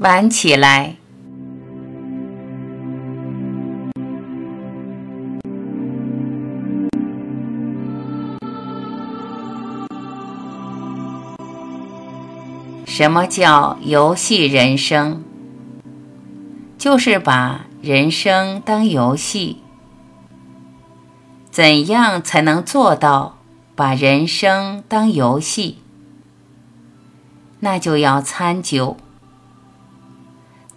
玩起来。什么叫游戏人生？就是把人生当游戏。怎样才能做到把人生当游戏？那就要参究，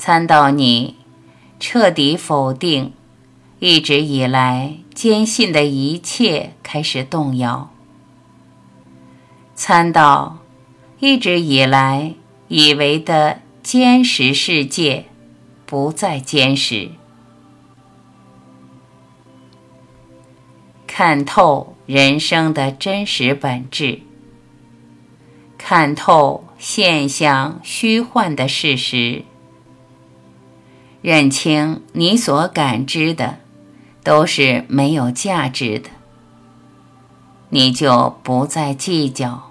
参到你彻底否定一直以来坚信的一切开始动摇，参到。一直以来以为的坚实世界，不再坚实。看透人生的真实本质，看透现象虚幻的事实，认清你所感知的都是没有价值的，你就不再计较。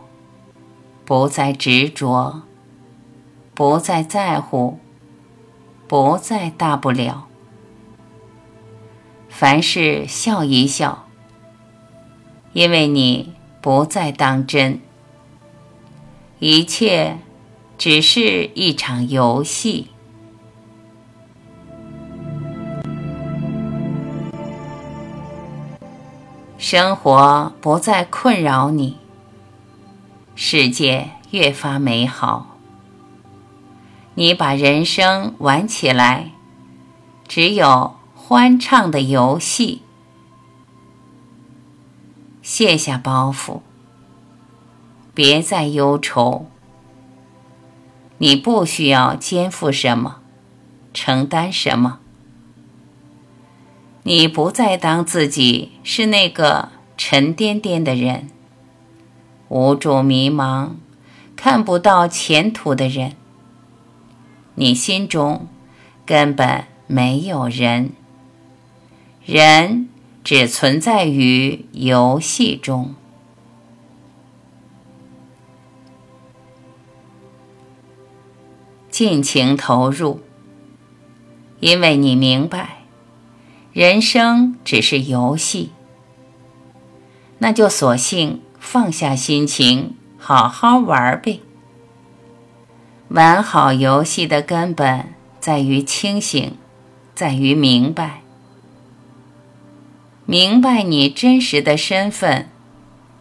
不再执着，不再在乎，不再大不了。凡事笑一笑，因为你不再当真，一切只是一场游戏。生活不再困扰你。世界越发美好，你把人生玩起来，只有欢畅的游戏。卸下包袱，别再忧愁。你不需要肩负什么，承担什么。你不再当自己是那个沉甸甸的人。无助、迷茫、看不到前途的人，你心中根本没有人，人只存在于游戏中。尽情投入，因为你明白，人生只是游戏，那就索性。放下心情，好好玩呗。玩好游戏的根本在于清醒，在于明白。明白你真实的身份，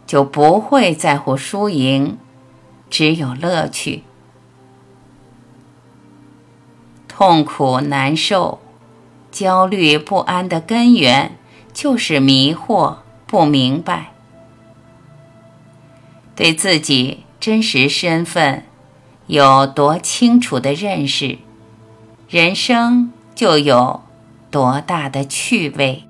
就不会在乎输赢，只有乐趣。痛苦难受、焦虑不安的根源，就是迷惑、不明白。对自己真实身份有多清楚的认识，人生就有多大的趣味。